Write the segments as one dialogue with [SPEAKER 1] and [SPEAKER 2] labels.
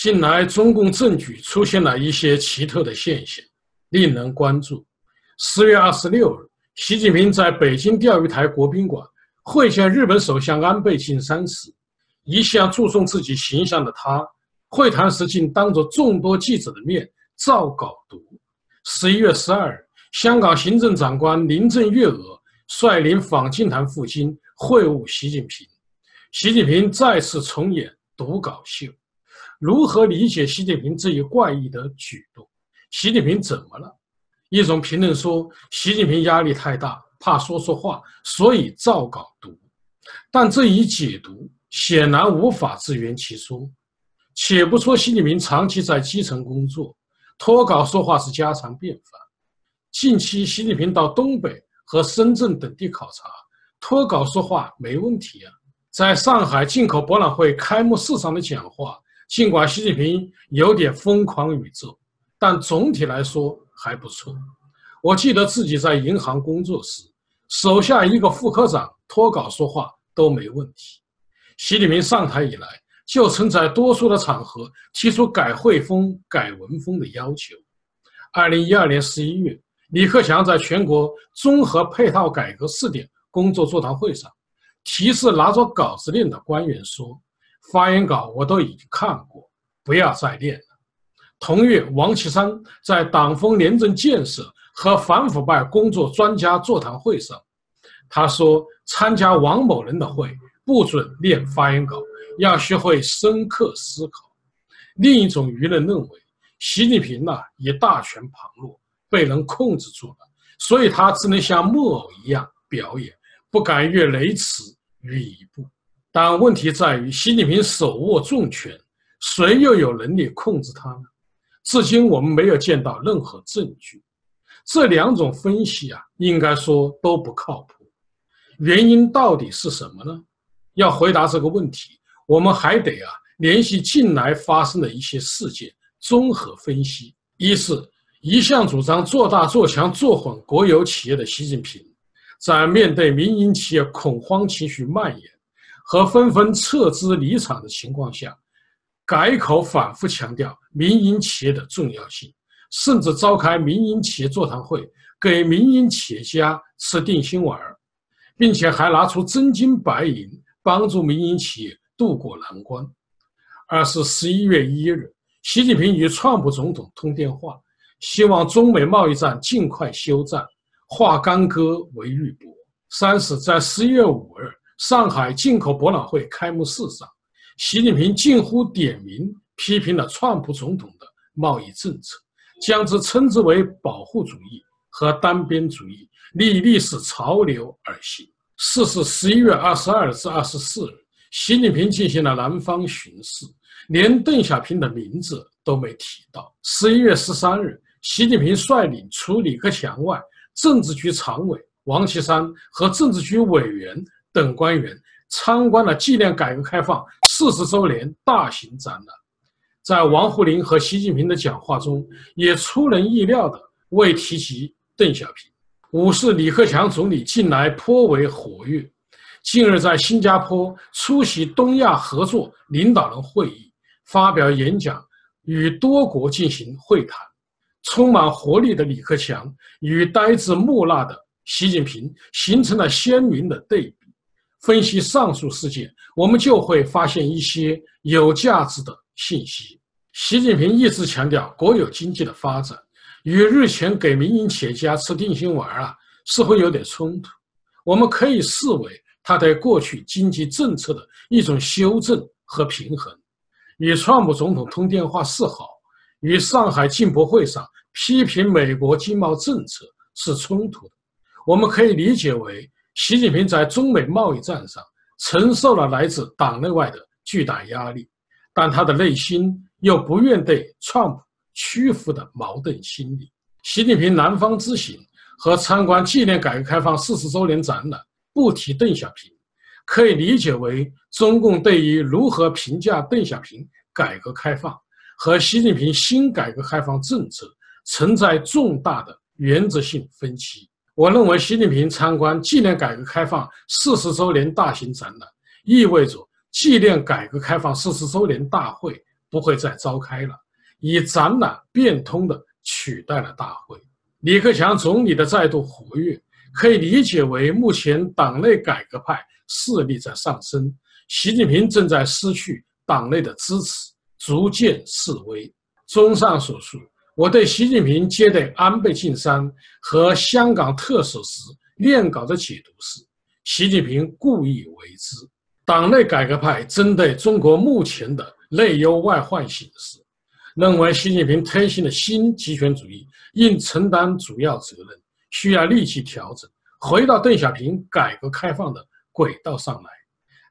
[SPEAKER 1] 近来中共政局出现了一些奇特的现象，令人关注。十月二十六日，习近平在北京钓鱼台国宾馆会见日本首相安倍晋三时，一向注重自己形象的他，会谈时竟当着众多记者的面照稿读。十一月十二日，香港行政长官林郑月娥率领访进团赴京会晤习近平，习近平再次重演读稿秀。如何理解习近平这一怪异的举动？习近平怎么了？一种评论说，习近平压力太大，怕说错话，所以照稿读。但这一解读显然无法自圆其说。且不说习近平长期在基层工作，脱稿说话是家常便饭。近期习近平到东北和深圳等地考察，脱稿说话没问题啊。在上海进口博览会开幕式上的讲话。尽管习近平有点疯狂宇宙，但总体来说还不错。我记得自己在银行工作时，手下一个副科长脱稿说话都没问题。习近平上台以来，就曾在多数的场合提出改会风、改文风的要求。二零一二年十一月，李克强在全国综合配套改革试点工作座谈会上，提示拿着稿子令的官员说。发言稿我都已经看过，不要再练了。同月，王岐山在党风廉政建设和反腐败工作专家座谈会上，他说：“参加王某人的会不准念发言稿，要学会深刻思考。”另一种舆论认为，习近平呢已大权旁落，被人控制住了，所以他只能像木偶一样表演，不敢越雷池于一步。但问题在于，习近平手握重权，谁又有能力控制他呢？至今我们没有见到任何证据。这两种分析啊，应该说都不靠谱。原因到底是什么呢？要回答这个问题，我们还得啊联系近来发生的一些事件，综合分析。一是，一向主张做大做强做混国有企业的习近平，在面对民营企业恐慌情绪蔓延。和纷纷撤资离场的情况下，改口反复强调民营企业的重要性，甚至召开民营企业座谈会，给民营企业家吃定心丸，并且还拿出真金白银帮助民营企业渡过难关。二是十一月一日，习近平与川普总统通电话，希望中美贸易战尽快休战，化干戈为玉帛。三是，在十一月五日。上海进口博览会开幕式上，习近平近乎点名批评了川普总统的贸易政策，将之称之为保护主义和单边主义，逆历史潮流而行。四是十一月二十二至二十四日，习近平进行了南方巡视，连邓小平的名字都没提到。十一月十三日，习近平率领除李克强外，政治局常委王岐山和政治局委员。等官员参观了纪念改革开放四十周年大型展览，在王沪宁和习近平的讲话中，也出人意料的未提及邓小平。五是李克强总理近来颇为活跃，近日在新加坡出席东亚合作领导人会议，发表演讲，与多国进行会谈。充满活力的李克强与呆滞木讷的习近平形成了鲜明的对比。分析上述事件，我们就会发现一些有价值的信息。习近平一直强调国有经济的发展，与日前给民营企业家吃定心丸啊，似乎有点冲突。我们可以视为他对过去经济政策的一种修正和平衡。与川普总统通电话示好，与上海进博会上批评美国经贸政策是冲突的。我们可以理解为。习近平在中美贸易战上承受了来自党内外的巨大压力，但他的内心又不愿对创普屈服的矛盾心理。习近平南方之行和参观纪念改革开放四十周年展览，不提邓小平，可以理解为中共对于如何评价邓小平改革开放和习近平新改革开放政策存在重大的原则性分歧。我认为，习近平参观纪念改革开放四十周年大型展览，意味着纪念改革开放四十周年大会不会再召开了，以展览变通的取代了大会。李克强总理的再度活跃，可以理解为目前党内改革派势力在上升，习近平正在失去党内的支持，逐渐式微。综上所述，我对习近平接待安倍晋三和香港特首时念稿的解读是：习近平故意为之。党内改革派针对中国目前的内忧外患形势，认为习近平推行的新集权主义应承担主要责任，需要立即调整，回到邓小平改革开放的轨道上来。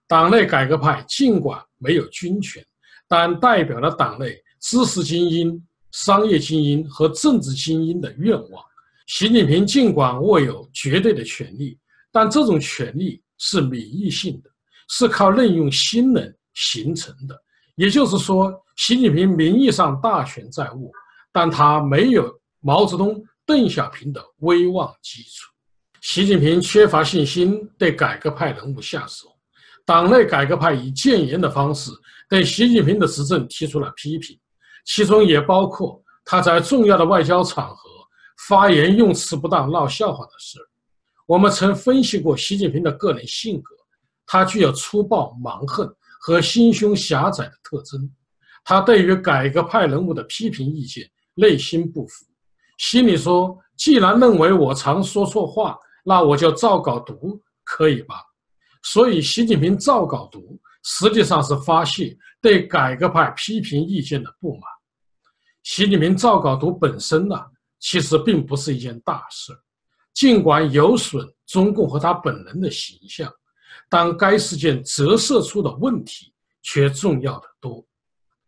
[SPEAKER 1] 党内改革派尽管没有军权，但代表了党内知识精英、商业精英和政治精英的愿望。习近平尽管握有绝对的权力，但这种权力是免疫性的。是靠任用新人形成的，也就是说，习近平名义上大权在握，但他没有毛泽东、邓小平的威望基础。习近平缺乏信心对改革派人物下手，党内改革派以谏言的方式对习近平的执政提出了批评，其中也包括他在重要的外交场合发言用词不当闹笑话的事。我们曾分析过习近平的个人性格。他具有粗暴、蛮横和心胸狭窄的特征。他对于改革派人物的批评意见内心不服，心里说：“既然认为我常说错话，那我就照稿读，可以吧？”所以，习近平照稿读实际上是发泄对改革派批评意见的不满。习近平照稿读本身呢，其实并不是一件大事，尽管有损中共和他本人的形象。但该事件折射出的问题却重要的多。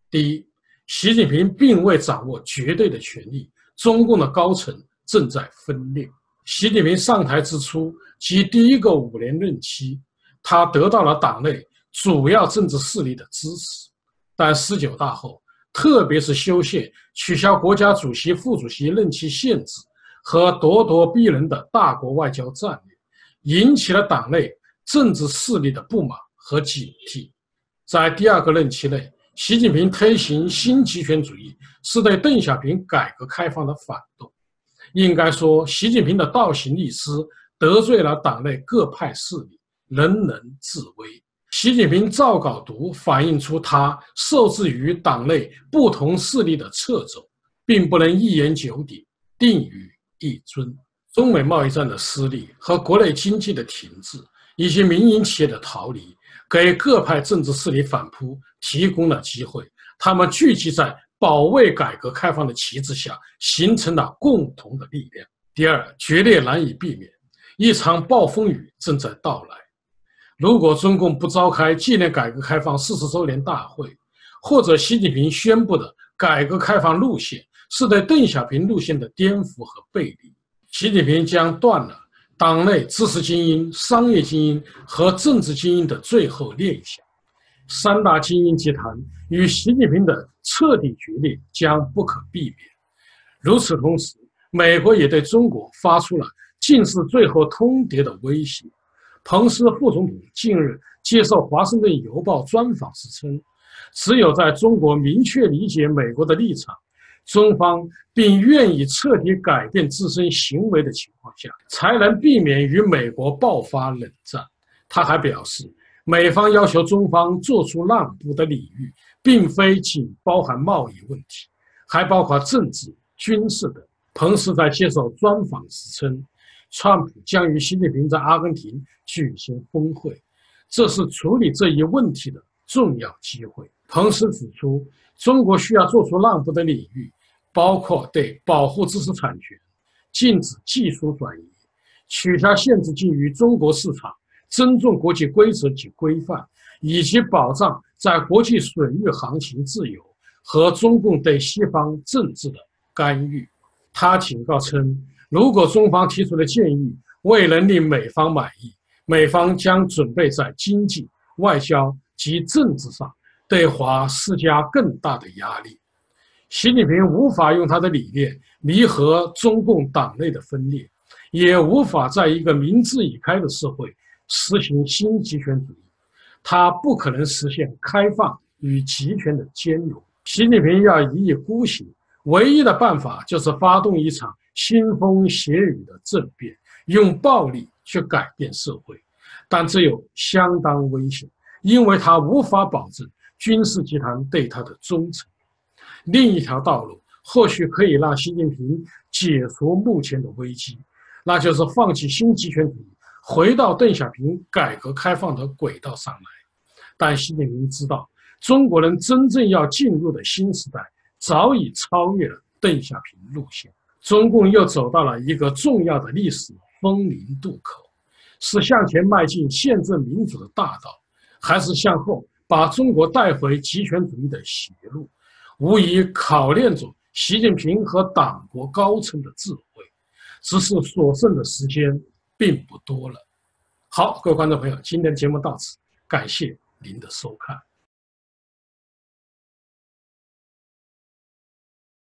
[SPEAKER 1] 第一，习近平并未掌握绝对的权力，中共的高层正在分裂。习近平上台之初及第一个五年任期，他得到了党内主要政治势力的支持，但十九大后，特别是修宪、取消国家主席、副主席任期限制和咄咄逼人的大国外交战略，引起了党内。政治势力的不满和警惕，在第二个任期内，习近平推行新集权主义是对邓小平改革开放的反动。应该说，习近平的倒行逆施得罪了党内各派势力，人人自危。习近平照稿读，反映出他受制于党内不同势力的掣肘，并不能一言九鼎，定于一尊。中美贸易战的失利和国内经济的停滞。以及民营企业的逃离，给各派政治势力反扑提供了机会。他们聚集在保卫改革开放的旗帜下，形成了共同的力量。第二，决裂难以避免，一场暴风雨正在到来。如果中共不召开纪念改革开放四十周年大会，或者习近平宣布的改革开放路线是对邓小平路线的颠覆和背离，习近平将断了。党内知识精英、商业精英和政治精英的最后念想，三大精英集团与习近平的彻底决裂将不可避免。与此同时，美国也对中国发出了近似最后通牒的威胁。彭斯副总统近日接受《华盛顿邮报》专访时称：“只有在中国明确理解美国的立场。”中方并愿意彻底改变自身行为的情况下，才能避免与美国爆发冷战。他还表示，美方要求中方做出让步的领域，并非仅包含贸易问题，还包括政治、军事等。彭斯在接受专访时称，川普将与习近平在阿根廷举行峰会，这是处理这一问题的重要机会。彭斯指出，中国需要做出让步的领域。包括对保护知识产权、禁止技术转移、取消限制进于中国市场、尊重国际规则及规范，以及保障在国际水域航行自由和中共对西方政治的干预。他警告称，如果中方提出的建议未能令美方满意，美方将准备在经济、外交及政治上对华施加更大的压力。习近平无法用他的理念弥合中共党内的分裂，也无法在一个民智已开的社会实行新集权主义。他不可能实现开放与集权的兼容。习近平要一意孤行，唯一的办法就是发动一场腥风血雨的政变，用暴力去改变社会。但这有相当危险，因为他无法保证军事集团对他的忠诚。另一条道路或许可以让习近平解除目前的危机，那就是放弃新集权主义，回到邓小平改革开放的轨道上来。但习近平知道。中国人真正要进入的新时代，早已超越了邓小平路线。中共又走到了一个重要的历史风陵渡口：是向前迈进宪政民主的大道，还是向后把中国带回极权主义的邪路？无疑考验着习近平和党国高层的智慧。只是所剩的时间并不多了。好，各位观众朋友，今天节目到此，感谢您的收看。